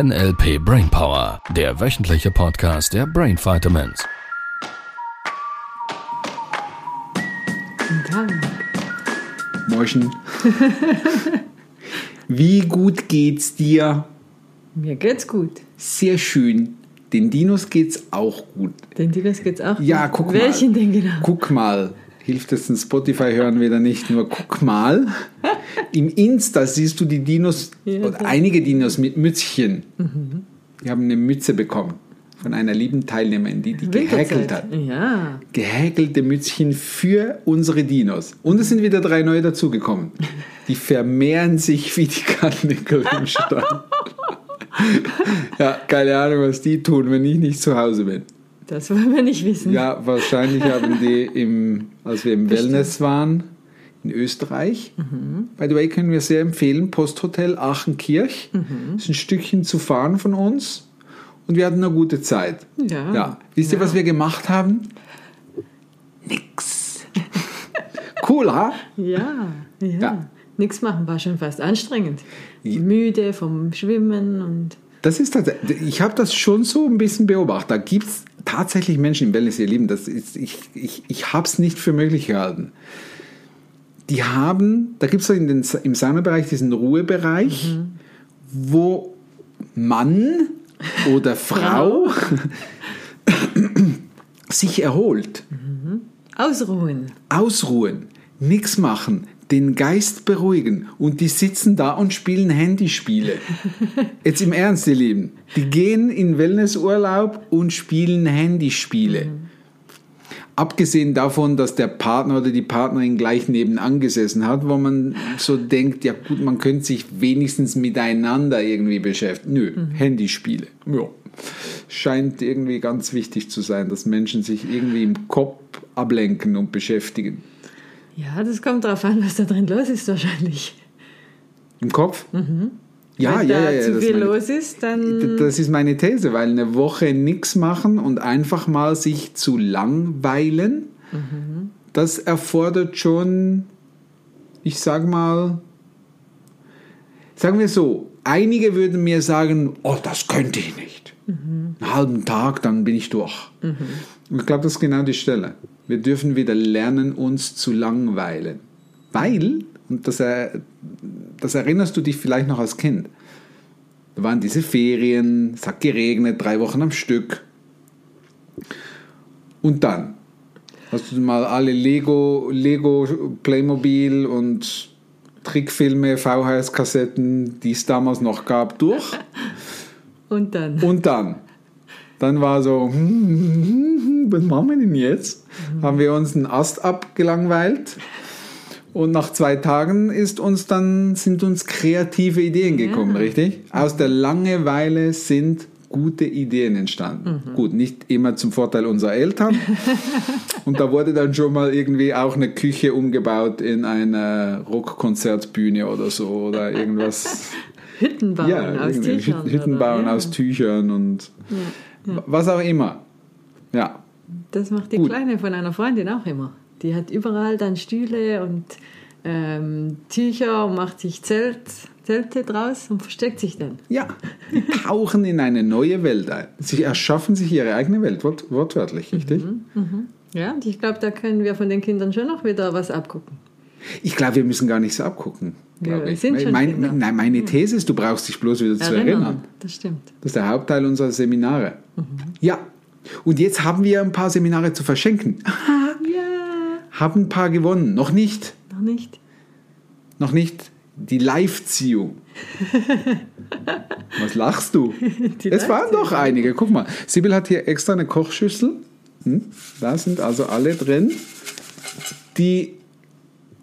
NLP Brainpower, der wöchentliche Podcast der Brain Vitamins. Guten Tag. Moschen. Wie gut geht's dir? Mir geht's gut. Sehr schön. Den Dinos geht's auch gut. Den Dinos geht's auch Ja, gut. guck Welchen mal. denn genau? Guck mal. Hilft es den Spotify hören wieder nicht, nur guck mal. Im Insta siehst du die Dinos, Ja, oder einige Dinos mit Mützchen. Mhm. Die haben eine Mütze bekommen von einer lieben Teilnehmerin, die die gehäkelt hat. Ja. gehäkelte Mützchen für unsere Dinos. Und es sind wieder drei neue dazugekommen. Die vermehren sich wie die Karnickel im Stall. ja, keine Ahnung, was die tun, wenn ich nicht zu Hause bin. Das wollen wir nicht wissen. Ja, wahrscheinlich haben die, im, als wir im Bestimmt. Wellness waren, in Österreich. By the way, können wir sehr empfehlen, Posthotel Aachenkirch. Ist ein Stückchen zu fahren von uns. Und wir hatten eine gute Zeit. Ja. ja. Wisst ihr, Ja. was wir gemacht haben? Nix. cool, ha? Ja. ja. Ja. Nichts machen war schon fast anstrengend. Müde vom Schwimmen und Das ist tatsächlich, ich habe das schon so ein bisschen beobachtet. Da gibt es tatsächlich Menschen im Wellness, ihr Lieben, das ist, ich, ich, ich habe es nicht für möglich gehalten. Die haben, da gibt es den, im Saunabereich diesen Ruhebereich, wo Mann oder Frau sich erholt, ausruhen. ausruhen, nichts machen, den Geist beruhigen und die sitzen da und spielen Handyspiele. Jetzt im Ernst, ihr Lieben. Die gehen in Wellnessurlaub und spielen Handyspiele. Abgesehen davon, dass der Partner oder die Partnerin gleich nebenan gesessen hat, wo man so denkt, ja gut, man könnte sich wenigstens miteinander irgendwie beschäftigen. Nö, Handyspiele. Ja. Scheint irgendwie ganz wichtig zu sein, dass Menschen sich irgendwie im Kopf ablenken und beschäftigen. Ja, das kommt darauf an, was da drin los ist wahrscheinlich. Im Kopf? Ja, Wenn ja, da ja, zu das viel meine- los ist, dann Das ist meine These, weil eine Woche nichts machen und einfach mal sich zu langweilen, das erfordert schon, ich sag mal, sagen wir so, einige würden mir sagen, oh, das könnte ich nicht. Einen halben Tag, dann bin ich durch. Und ich glaube, das ist genau die Stelle. Wir dürfen wieder lernen, uns zu langweilen. Weil, und das, er, das erinnerst du dich vielleicht noch als Kind, da waren diese Ferien, es hat geregnet, drei Wochen am Stück. Und dann hast du mal alle Lego, Lego, Playmobil und Trickfilme, VHS-Kassetten, die es damals noch gab, durch. und dann. Und dann, dann war so, hm, hm, hm, was machen wir denn jetzt? Haben wir uns einen Ast abgelangweilt. Und nach zwei Tagen ist uns dann, sind uns kreative Ideen gekommen, Ja. richtig? Aus der Langeweile sind gute Ideen entstanden. Gut, nicht immer zum Vorteil unserer Eltern. Und da wurde dann schon mal irgendwie auch eine Küche umgebaut in eine Rockkonzertbühne oder so oder irgendwas. Hütten bauen aus Tüchern. Hütten, Hütten oder? bauen ja. aus Tüchern und was auch immer. Ja, Das macht die Gut. Kleine von einer Freundin auch immer. Die hat überall dann Stühle und ähm, Tücher und macht sich Zelt, Zelte draus und versteckt sich dann. ja, die tauchen in eine neue Welt ein. Sie erschaffen sich ihre eigene Welt, wort, wortwörtlich, richtig? Ja, und ich glaube, da können wir von den Kindern schon noch wieder was abgucken. Ich glaube, wir müssen gar nicht so abgucken. Glaube ich. sind schon mein, Kinder. nein, meine These ist, du brauchst dich bloß wieder zu erinnern. Das stimmt. Das ist der Hauptteil unserer Seminare. Ja, und jetzt haben wir ein paar Seminare zu verschenken. Haben ein paar gewonnen. Noch nicht. noch nicht. Noch nicht die Live-Ziehung. Was lachst du? Die es waren doch einige. Guck mal, Sibyl hat hier extra eine Kochschüssel. Hm? Da sind also alle drin, die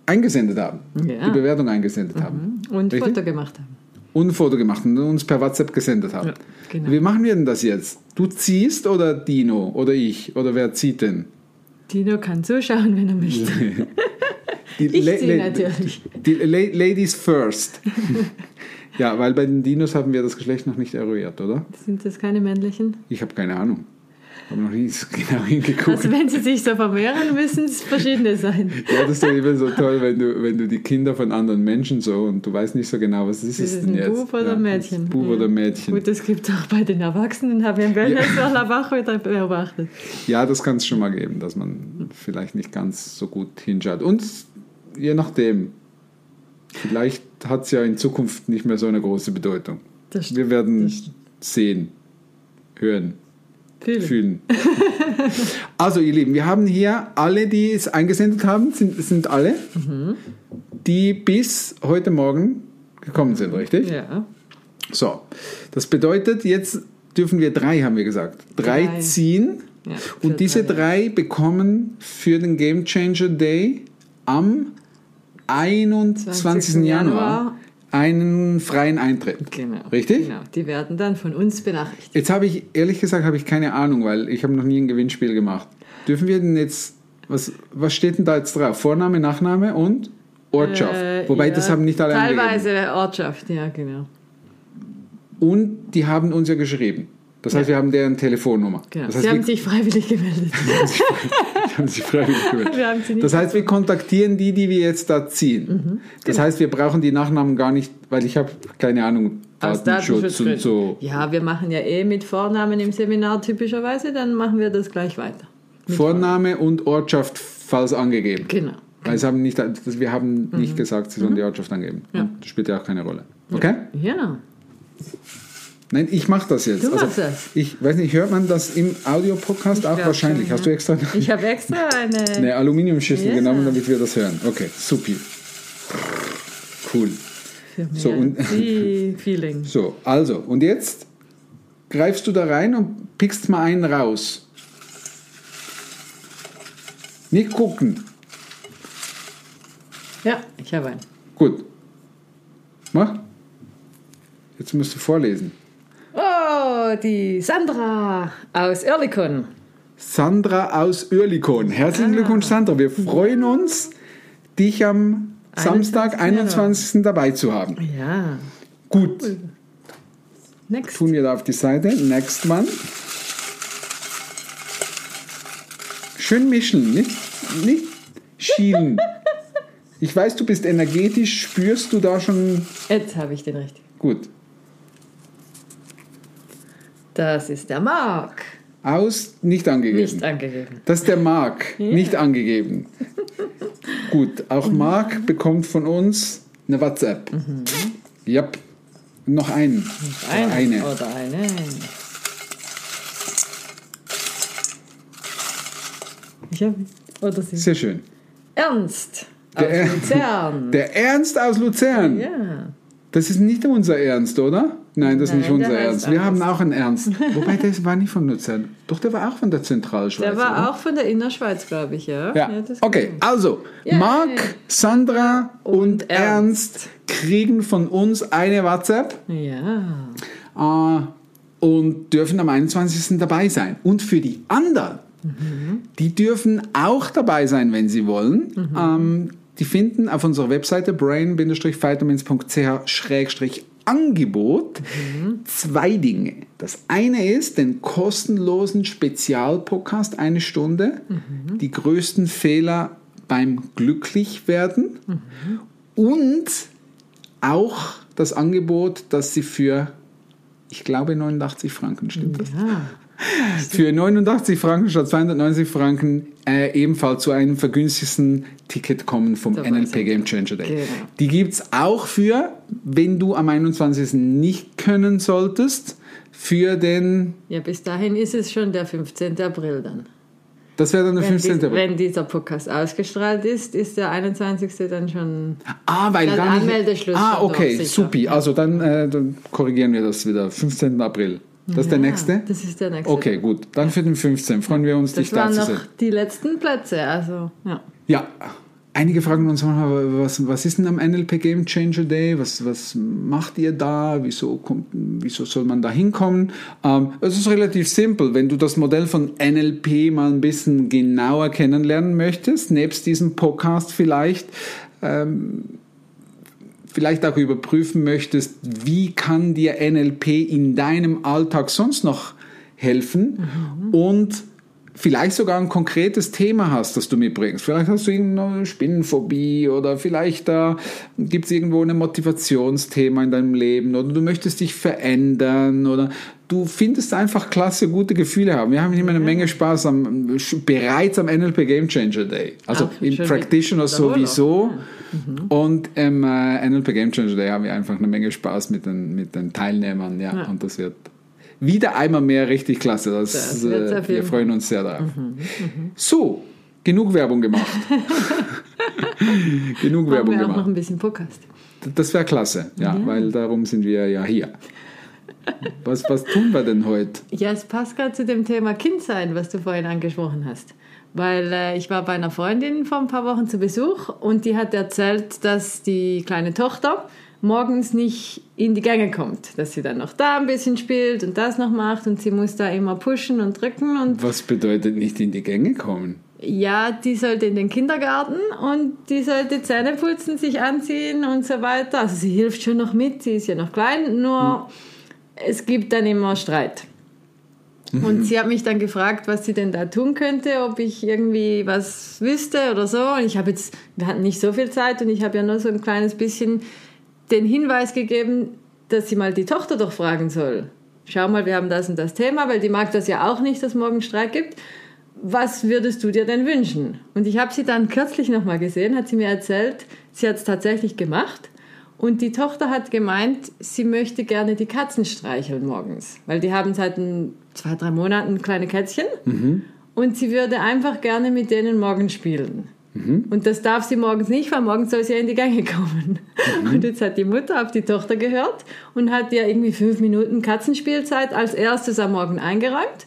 eingesendet haben, Ja. die Bewertung eingesendet haben. Und Richtig? Foto gemacht haben. Und ein Foto gemacht und uns per WhatsApp gesendet haben. Ja, genau. Wie machen wir denn das jetzt? Du ziehst oder Dino oder ich? Oder wer zieht denn? Dino kann zuschauen, wenn er möchte. Die Ich La- ziehe natürlich. Die La Ladies first. ja, weil bei den Dinos haben wir das Geschlecht noch nicht eruiert, oder? Sind das keine männlichen? Ich habe keine Ahnung. Habe noch nie so genau hingeguckt. Also wenn sie sich so vermehren, müssen es verschiedene sein. Ja, das ist doch immer so toll, wenn du, wenn du die Kinder von anderen Menschen so und du weißt nicht so genau, was ist Das es ist denn ein jetzt? Bub oder ja, Mädchen. Bub Ja. oder Mädchen. Gut, das gibt es auch bei den Erwachsenen, habe ich im Wellness-Wach wieder beobachtet. Ja, das kann es schon mal geben, dass man vielleicht nicht ganz so gut hinschaut. Und je nachdem, vielleicht hat es ja in Zukunft nicht mehr so eine große Bedeutung. Wir werden sehen, hören, Viele. fühlen. also, ihr Lieben, wir haben hier alle, die es eingesendet haben, sind, sind alle, Mhm. die bis heute Morgen gekommen sind, richtig? Ja. So, das bedeutet, jetzt dürfen wir drei, haben wir gesagt. Drei, Drei. ziehen. Ja, und diese drei. drei bekommen für den Game Changer Day am 21. 20. Januar Januar einen freien Eintritt. Genau. Richtig? Genau. Die werden dann von uns benachrichtigt. Jetzt habe ich, ehrlich gesagt, habe ich keine Ahnung, weil ich habe noch nie ein Gewinnspiel gemacht. Dürfen wir denn jetzt, was, was steht denn da jetzt drauf? Vorname, Nachname und Ortschaft. Äh, Wobei, ja, das haben nicht alle angegeben. Teilweise Ortschaft, ja, genau. Und die haben uns ja geschrieben. Das heißt, wir haben deren Telefonnummer. genau. Das heißt, Sie haben sich freiwillig gemeldet. haben sich freiwillig gemeldet. Wir haben sie nicht Das heißt, wir kontaktieren die, die wir jetzt da ziehen. Mhm. Das heißt, wir brauchen die Nachnamen gar nicht, weil ich habe keine Ahnung, Aus Datenschutz und so. Ja, wir machen ja eh mit Vornamen im Seminar typischerweise, dann machen wir das gleich weiter. Vorname und Ortschaft falls angegeben. Genau. Weil sie haben nicht, wir haben nicht gesagt, sie sollen die Ortschaft angeben. Mhm. Ja. Das spielt ja auch keine Rolle. Okay? Ja, Nein, ich mache das jetzt. Also, Du machst das. Ich weiß nicht, hört man das im Audiopodcast auch wahrscheinlich? schon, Hast du extra ich habe extra eine eine Aluminiumschüssel Ja. genommen, damit wir das hören? Okay, supi. Cool. für So, und- Feeling. So, also, und jetzt greifst du da rein und pickst mal einen raus. Nicht gucken. Ja, ich habe einen. Gut. Mach. Jetzt musst du vorlesen. Oh, die Sandra aus Oerlikon. Sandra aus Oerlikon. Herzlichen Glückwunsch, Sandra. Wir freuen uns, dich am Samstag, 21. dabei zu haben. Ja. Gut, Next. tun wir da auf die Seite. Next one. Schön mischen, nicht, nicht schielen. Ich weiß, du bist energetisch, spürst du da schon Jetzt habe ich den richtig. gut. Das ist der Mark. Aus, nicht angegeben. Nicht angegeben. Das ist der Mark, nicht angegeben. Gut, auch Mark bekommt von uns eine WhatsApp. Ja, noch einen. Eine. Eine. Oder eine. Ich. Oder sie. Sehr schön. Ernst. Der- aus Luzern. Der Ernst aus Luzern. ja. Das ist nicht unser Ernst, oder? Nein, das ist nicht unser Ernst. Wir haben auch einen Ernst. Wobei, der war nicht von Luzern. Doch, der war auch von der Zentralschweiz. Der war oder? auch von der Innerschweiz, glaube ich, ja. Ja, das okay. Also, Yay. Marc, Sandra und, Und Ernst. kriegen von uns eine WhatsApp Ja. äh, und dürfen am 21. dabei sein. Und für die anderen, die dürfen auch dabei sein, wenn sie wollen. Ähm, die finden auf unserer Webseite brain-vitamins.ch-angebot zwei Dinge. Das eine ist den kostenlosen Spezialpodcast, eine Stunde, die größten Fehler beim Glücklichwerden und auch das Angebot, das sie für, ich glaube, 89 Franken, stimmt das? Für 89 Franken statt 290 Franken äh, ebenfalls zu einem vergünstigsten Ticket kommen vom Dabei NLP. Game Changer Day. Genau. Die gibt es auch für, wenn du am 21. nicht können solltest, für den, ja, bis dahin ist es schon der 15. April dann. das wäre dann der Wenn, 15. dies, April. wenn dieser Podcast ausgestrahlt ist, ist der 21. dann schon. Ah, weil Dann. Anmeldeschluss Ah, okay, supi. Also dann, äh, dann korrigieren wir das wieder. 15. April. Das ist der Ja, nächste? Das ist der nächste. Okay, gut. Dann für den 15. Freuen wir uns, dich Das da waren zu noch sehen. die letzten Plätze, also ja. Ja, einige fragen uns manchmal, was, was ist denn am NLP Game Changer Day? Was, was macht ihr da? Wieso, kommt, wieso soll man da hinkommen? Ähm, es ist relativ simpel. Wenn du das Modell von NLP mal ein bisschen genauer kennenlernen möchtest, nebst diesem Podcast vielleicht, ähm, vielleicht auch überprüfen möchtest, wie kann dir NLP in deinem Alltag sonst noch helfen und vielleicht sogar ein konkretes Thema hast, das du mitbringst. Vielleicht hast du irgendeine Spinnenphobie oder vielleicht da gibt es irgendwo ein Motivationsthema in deinem Leben oder du möchtest dich verändern oder du findest einfach klasse, gute Gefühle haben. Wir haben immer eine Menge Spaß am, bereits am NLP Game Changer Day. Also Ach, in schön. Practitioner sowieso. Und im äh, NLP Game Changer Day haben wir einfach eine Menge Spaß mit den, mit den Teilnehmern. Ja, Ja. und das wird wieder einmal mehr richtig klasse. Das, Das äh, wir freuen uns sehr darauf. So, genug Werbung gemacht. genug Machen Werbung wir auch noch gemacht. ein bisschen Podcast. Das wäre klasse, ja, weil darum sind wir ja hier. Was, was tun wir denn heute? Ja, es passt gerade zu dem Thema Kindsein, was du vorhin angesprochen hast. Weil äh, ich war bei einer Freundin vor ein paar Wochen zu Besuch und die hat erzählt, dass die kleine Tochter morgens nicht in die Gänge kommt. Dass sie dann noch da ein bisschen spielt und das noch macht und sie muss da immer pushen und drücken und Was bedeutet nicht in die Gänge kommen? ja, die sollte in den Kindergarten und die sollte Zähne putzen, sich anziehen und so weiter. Also sie hilft schon noch mit, sie ist ja noch klein, nur es gibt dann immer Streit. Und sie hat mich dann gefragt, was sie denn da tun könnte, ob ich irgendwie was wüsste oder so. Und ich habe jetzt, wir hatten nicht so viel Zeit und ich habe ja nur so ein kleines bisschen den Hinweis gegeben, dass sie mal die Tochter doch fragen soll. Schau mal, wir haben das und das Thema, weil die mag das ja auch nicht, dass morgen Streit gibt. Was würdest du dir denn wünschen? Und ich habe sie dann kürzlich nochmal gesehen, hat sie mir erzählt, sie hat es tatsächlich gemacht. Und die Tochter hat gemeint, sie möchte gerne die Katzen streicheln morgens, weil die haben seit ein, zwei, drei Monaten kleine Kätzchen und sie würde einfach gerne mit denen morgen spielen. Und das darf sie morgens nicht, weil morgens soll sie ja in die Gänge kommen. Und jetzt hat die Mutter auf die Tochter gehört und hat ihr irgendwie fünf Minuten Katzenspielzeit als erstes am Morgen eingeräumt.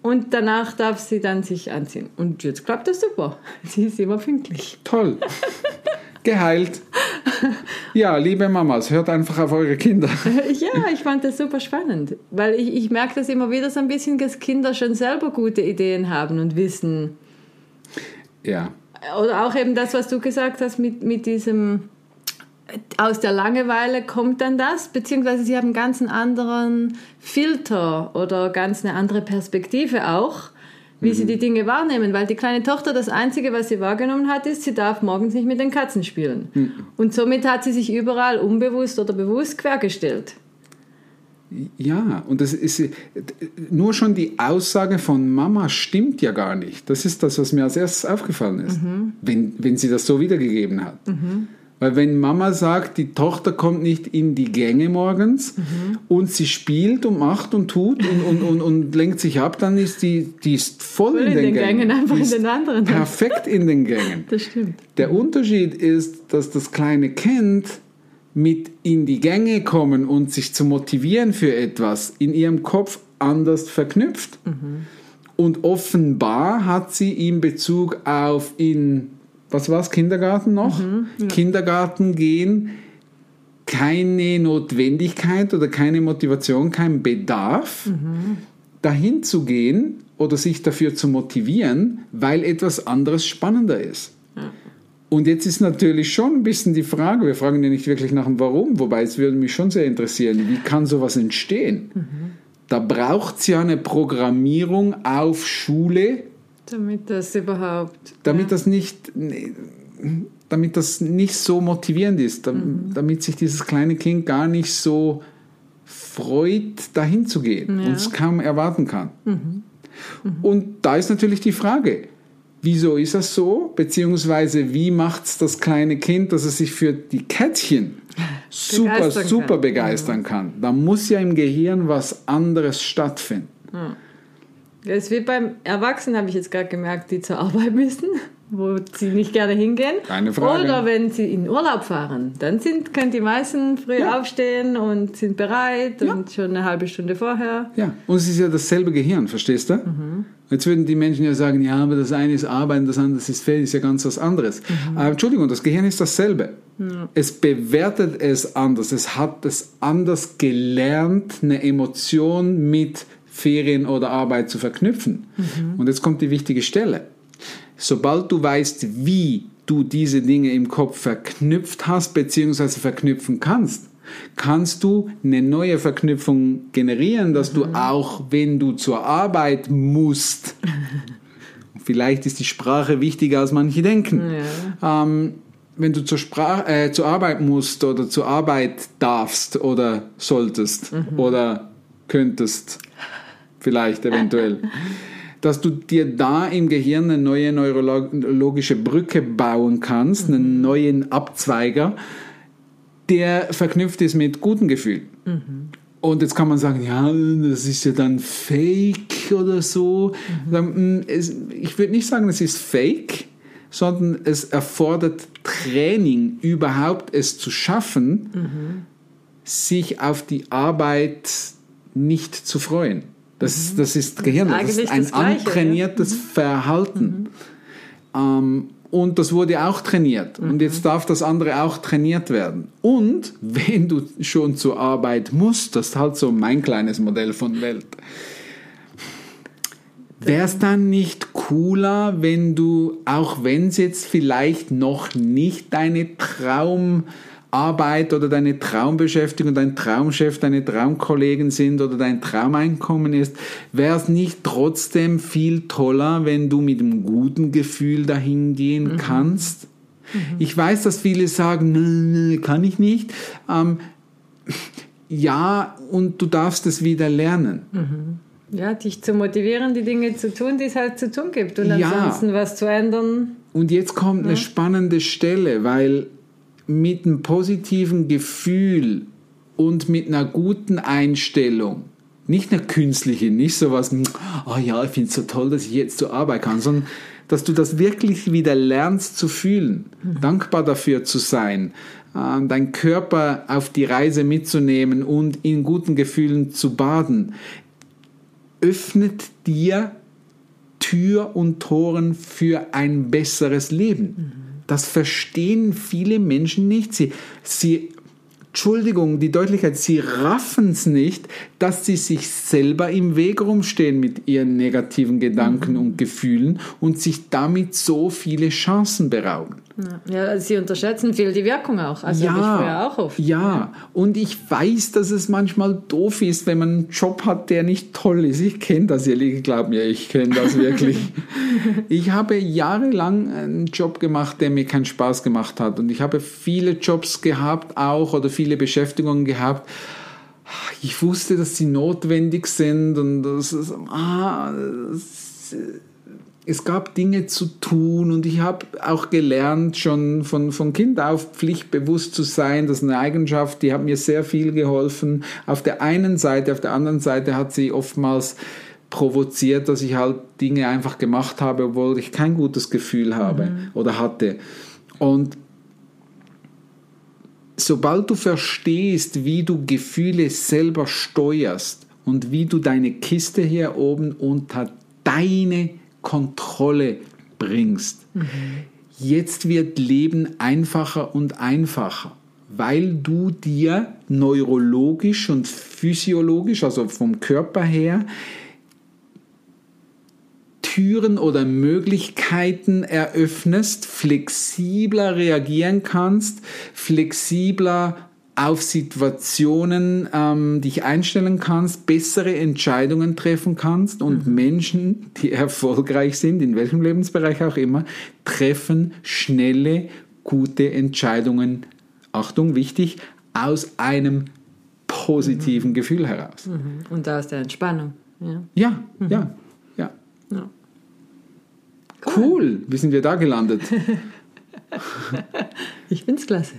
Und danach darf sie dann sich anziehen. Und jetzt klappt das super. Sie ist immer pünktlich. Toll. Geheilt. Ja, liebe Mamas, hört einfach auf eure Kinder. Ja, ich fand das super spannend, weil ich, ich merke das immer wieder so ein bisschen, dass Kinder schon selber gute Ideen haben und wissen. Ja. Oder auch eben das, was du gesagt hast mit, mit diesem, aus der Langeweile kommt dann das, beziehungsweise sie haben ganz einen anderen Filter oder ganz eine andere Perspektive auch, wie sie die Dinge wahrnehmen, weil die kleine Tochter das Einzige, was sie wahrgenommen hat, ist, sie darf morgens nicht mit den Katzen spielen. Und somit hat sie sich überall unbewusst oder bewusst quergestellt. Ja, und das ist nur schon die Aussage von Mama stimmt ja gar nicht. Das ist das, was mir als erstes aufgefallen ist, wenn, wenn sie das so wiedergegeben hat. Weil wenn Mama sagt, die Tochter kommt nicht in die Gänge morgens und sie spielt und macht und tut und, und, und, und lenkt sich ab, dann ist die, die ist voll, Voll in, den, Gängen. einfach die in den anderen. Perfekt in den Gängen. Das stimmt. Der Unterschied ist, dass das kleine Kind mit in die Gänge kommen und sich zu motivieren für etwas in ihrem Kopf anders verknüpft. Und offenbar hat sie in Bezug auf in, was war es, Kindergarten noch? Kindergarten gehen keine Notwendigkeit oder keine Motivation, kein Bedarf, dahin zu gehen oder sich dafür zu motivieren, weil etwas anderes spannender ist. Und jetzt ist natürlich schon ein bisschen die Frage, wir fragen ja nicht wirklich nach dem Warum, wobei es würde mich schon sehr interessieren, wie kann sowas entstehen? Da braucht es ja eine Programmierung auf Schule, Damit das überhaupt. damit ja. das nicht damit das nicht so motivierend ist, dam- damit sich dieses kleine Kind gar nicht so freut, dahin zu gehen Ja. und es kaum erwarten kann. Und da ist natürlich die Frage, wieso ist das so? Beziehungsweise wie macht es das kleine Kind, dass es sich für die Kätzchen super, Begeistern super kann. begeistern kann? Da muss ja im Gehirn was anderes stattfinden. Das ist wie beim Erwachsenen, habe ich jetzt gerade gemerkt, die zur Arbeit müssen, wo sie nicht gerne hingehen. Keine Frage. Oder wenn sie in Urlaub fahren, dann sind, können die meisten früh Ja. aufstehen und sind bereit und schon eine halbe Stunde vorher. Ja, und es ist ja dasselbe Gehirn, verstehst du? Jetzt würden die Menschen ja sagen, ja, aber das eine ist Arbeiten, das andere ist Feld, ist ja ganz was anderes. Aber Entschuldigung, das Gehirn ist dasselbe. Es bewertet es anders. Es hat es anders gelernt, eine Emotion mit Ferien oder Arbeit zu verknüpfen. Und jetzt kommt die wichtige Stelle. Sobald du weißt, wie du diese Dinge im Kopf verknüpft hast, beziehungsweise verknüpfen kannst, kannst du eine neue Verknüpfung generieren, dass du auch, wenn du zur Arbeit musst, vielleicht ist die Sprache wichtiger als manche denken, ähm, wenn du zur, Sprach äh, zur Arbeit musst oder zur Arbeit darfst oder solltest oder könntest, vielleicht eventuell, dass du dir da im Gehirn eine neue neurologische Brücke bauen kannst, einen neuen Abzweiger, der verknüpft ist mit guten Gefühlen. Und jetzt kann man sagen, ja, das ist ja dann Fake oder so. Mm, es, ich würde nicht sagen, es ist Fake, sondern es erfordert Training, überhaupt es zu schaffen, sich auf die Arbeit nicht zu freuen. Das, das ist Gehirn, das ist Eigentlich ein das Gleiche, ja. antrainiertes Verhalten. Ähm, und das wurde auch trainiert. Und jetzt darf das andere auch trainiert werden. Und wenn du schon zur Arbeit musst, das ist halt so mein kleines Modell von Welt. Wäre es dann nicht cooler, wenn du, auch wenn es jetzt vielleicht noch nicht deine Traumarbeit oder deine Traumbeschäftigung, dein Traumchef, deine Traumkollegen sind oder dein Traumeinkommen ist, wäre es nicht trotzdem viel toller, wenn du mit einem guten Gefühl dahin gehen kannst? Ich weiß, dass viele sagen, "Nö, nö, kann ich nicht. Ähm, ja, und du darfst es wieder lernen. Ja, dich zu motivieren, die Dinge zu tun, die es halt zu tun gibt. Und Ja. ansonsten was zu ändern. Und jetzt kommt eine spannende Stelle, weil mit einem positiven Gefühl und mit einer guten Einstellung, nicht eine künstliche, nicht sowas, oh ja, ich finde es so toll, dass ich jetzt zur Arbeit kann, sondern dass du das wirklich wieder lernst zu fühlen, dankbar dafür zu sein, äh, deinen Körper auf die Reise mitzunehmen und in guten Gefühlen zu baden, öffnet dir Tür und Toren für ein besseres Leben. Das verstehen viele Menschen nicht. Sie, sie, Entschuldigung, die Deutlichkeit, sie raffen es nicht, dass sie sich selber im Weg rumstehen mit ihren negativen Gedanken und Gefühlen und sich damit so viele Chancen berauben. Ja, sie unterschätzen viel die Wirkung auch. Also habe ich früher auch oft. Ja, und ich weiß, dass es manchmal doof ist, wenn man einen Job hat, der nicht toll ist. Ich kenne das, ihr glaubt mir, ich kenne das wirklich. ich habe jahrelang einen Job gemacht, der mir keinen Spaß gemacht hat. Und ich habe viele Jobs gehabt auch oder viele Beschäftigungen gehabt. Ich wusste, dass sie notwendig sind und das, ist- ah, das, es gab Dinge zu tun und ich habe auch gelernt, schon von, von Kind auf pflichtbewusst zu sein. Das ist eine Eigenschaft, die hat mir sehr viel geholfen. Auf der einen Seite, auf der anderen Seite hat sie oftmals provoziert, dass ich halt Dinge einfach gemacht habe, obwohl ich kein gutes Gefühl habe oder hatte. Und sobald du verstehst, wie du Gefühle selber steuerst und wie du deine Kiste hier oben unter deine Kontrolle bringst, jetzt wird Leben einfacher und einfacher, weil du dir neurologisch und physiologisch, also vom Körper her, Türen oder Möglichkeiten eröffnest, flexibler reagieren kannst, flexibler auf Situationen ähm, dich einstellen kannst, bessere Entscheidungen treffen kannst und Menschen, die erfolgreich sind, in welchem Lebensbereich auch immer, treffen schnelle, gute Entscheidungen. Achtung, wichtig, aus einem positiven Gefühl heraus. Mhm. Und ist der Entspannung. Ja. Ja, ja, ja. Ja. Cool, wie sind wir da gelandet? Ich finde es klasse.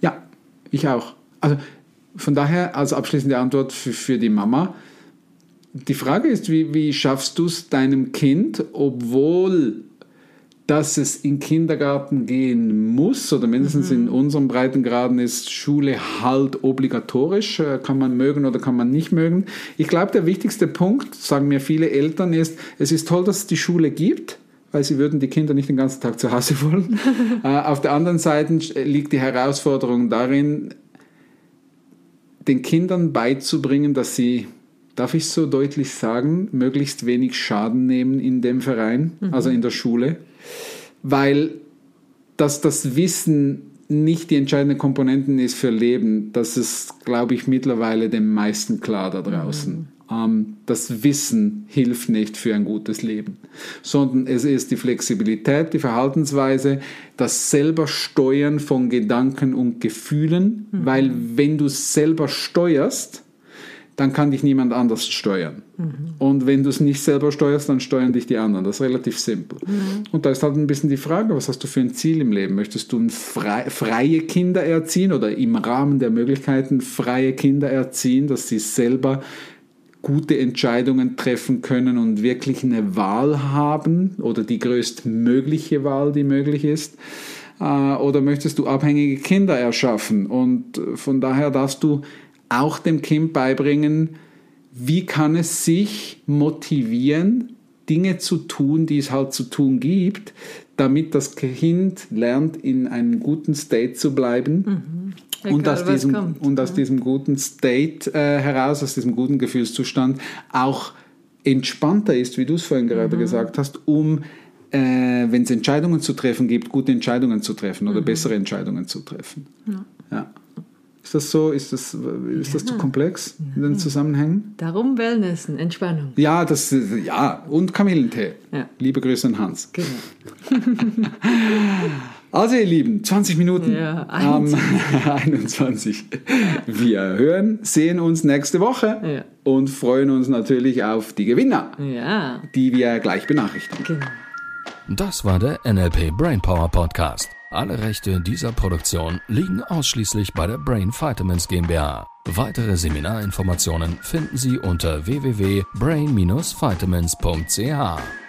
Ja, ich auch. Also von daher als abschließende Antwort für, für die Mama. Die Frage ist, wie, wie schaffst du es deinem Kind, obwohl dass es in Kindergarten gehen muss, oder mindestens in unserem Breitengraden ist Schule halt obligatorisch, äh, kann man mögen oder kann man nicht mögen. Ich glaube, der wichtigste Punkt, sagen mir viele Eltern, ist, es ist toll, dass es die Schule gibt, weil sie würden die Kinder nicht den ganzen Tag zu Hause wollen. äh, auf der anderen Seite liegt die Herausforderung darin, den Kindern beizubringen, dass sie, darf ich so deutlich sagen, möglichst wenig Schaden nehmen in dem Verein, also in der Schule, weil dass das Wissen nicht die entscheidende Komponenten ist für Leben, das ist, glaube ich, mittlerweile den meisten klar da draußen. Ähm, das Wissen hilft nicht für ein gutes Leben, sondern es ist die Flexibilität, die Verhaltensweise, das selber Steuern von Gedanken und Gefühlen, weil wenn du selber steuerst, dann kann dich niemand anders steuern. Und wenn du es nicht selber steuerst, dann steuern dich die anderen. Das ist relativ simpel. Und da ist halt ein bisschen die Frage, was hast du für ein Ziel im Leben? Möchtest du frei, freie Kinder erziehen oder im Rahmen der Möglichkeiten freie Kinder erziehen, dass sie selber gute Entscheidungen treffen können und wirklich eine Wahl haben oder die größtmögliche Wahl, die möglich ist? Äh, Oder möchtest du abhängige Kinder erschaffen? Und von daher darfst du auch dem Kind beibringen, wie kann es sich motivieren, Dinge zu tun, die es halt zu tun gibt, damit das Kind lernt, in einem guten State zu bleiben. Und Egal, aus, was diesem, kommt. und aus diesem guten State äh, heraus, aus diesem guten Gefühlszustand, auch entspannter ist, wie du es vorhin gerade gesagt hast, um, äh, wenn es Entscheidungen zu treffen gibt, gute Entscheidungen zu treffen oder bessere Entscheidungen zu treffen. Ja. Ist das so? Ist das, ist das zu komplex in den Zusammenhängen? Darum Wellnessen, Entspannung. Ja, das, ja, und Kamillentee. Ja. Liebe Grüße an Hans. Genau. Also ihr Lieben, 20 Minuten. Ja, Ähm, 21. Wir hören, sehen uns nächste Woche Ja. und freuen uns natürlich auf die Gewinner, Ja, die wir gleich benachrichtigen. genau. Das war der NLP Brainpower Podcast. Alle Rechte dieser Produktion liegen ausschließlich bei der Brain Vitamins GmbH. Weitere Seminarinformationen finden Sie unter www.brain-vitamins.ch.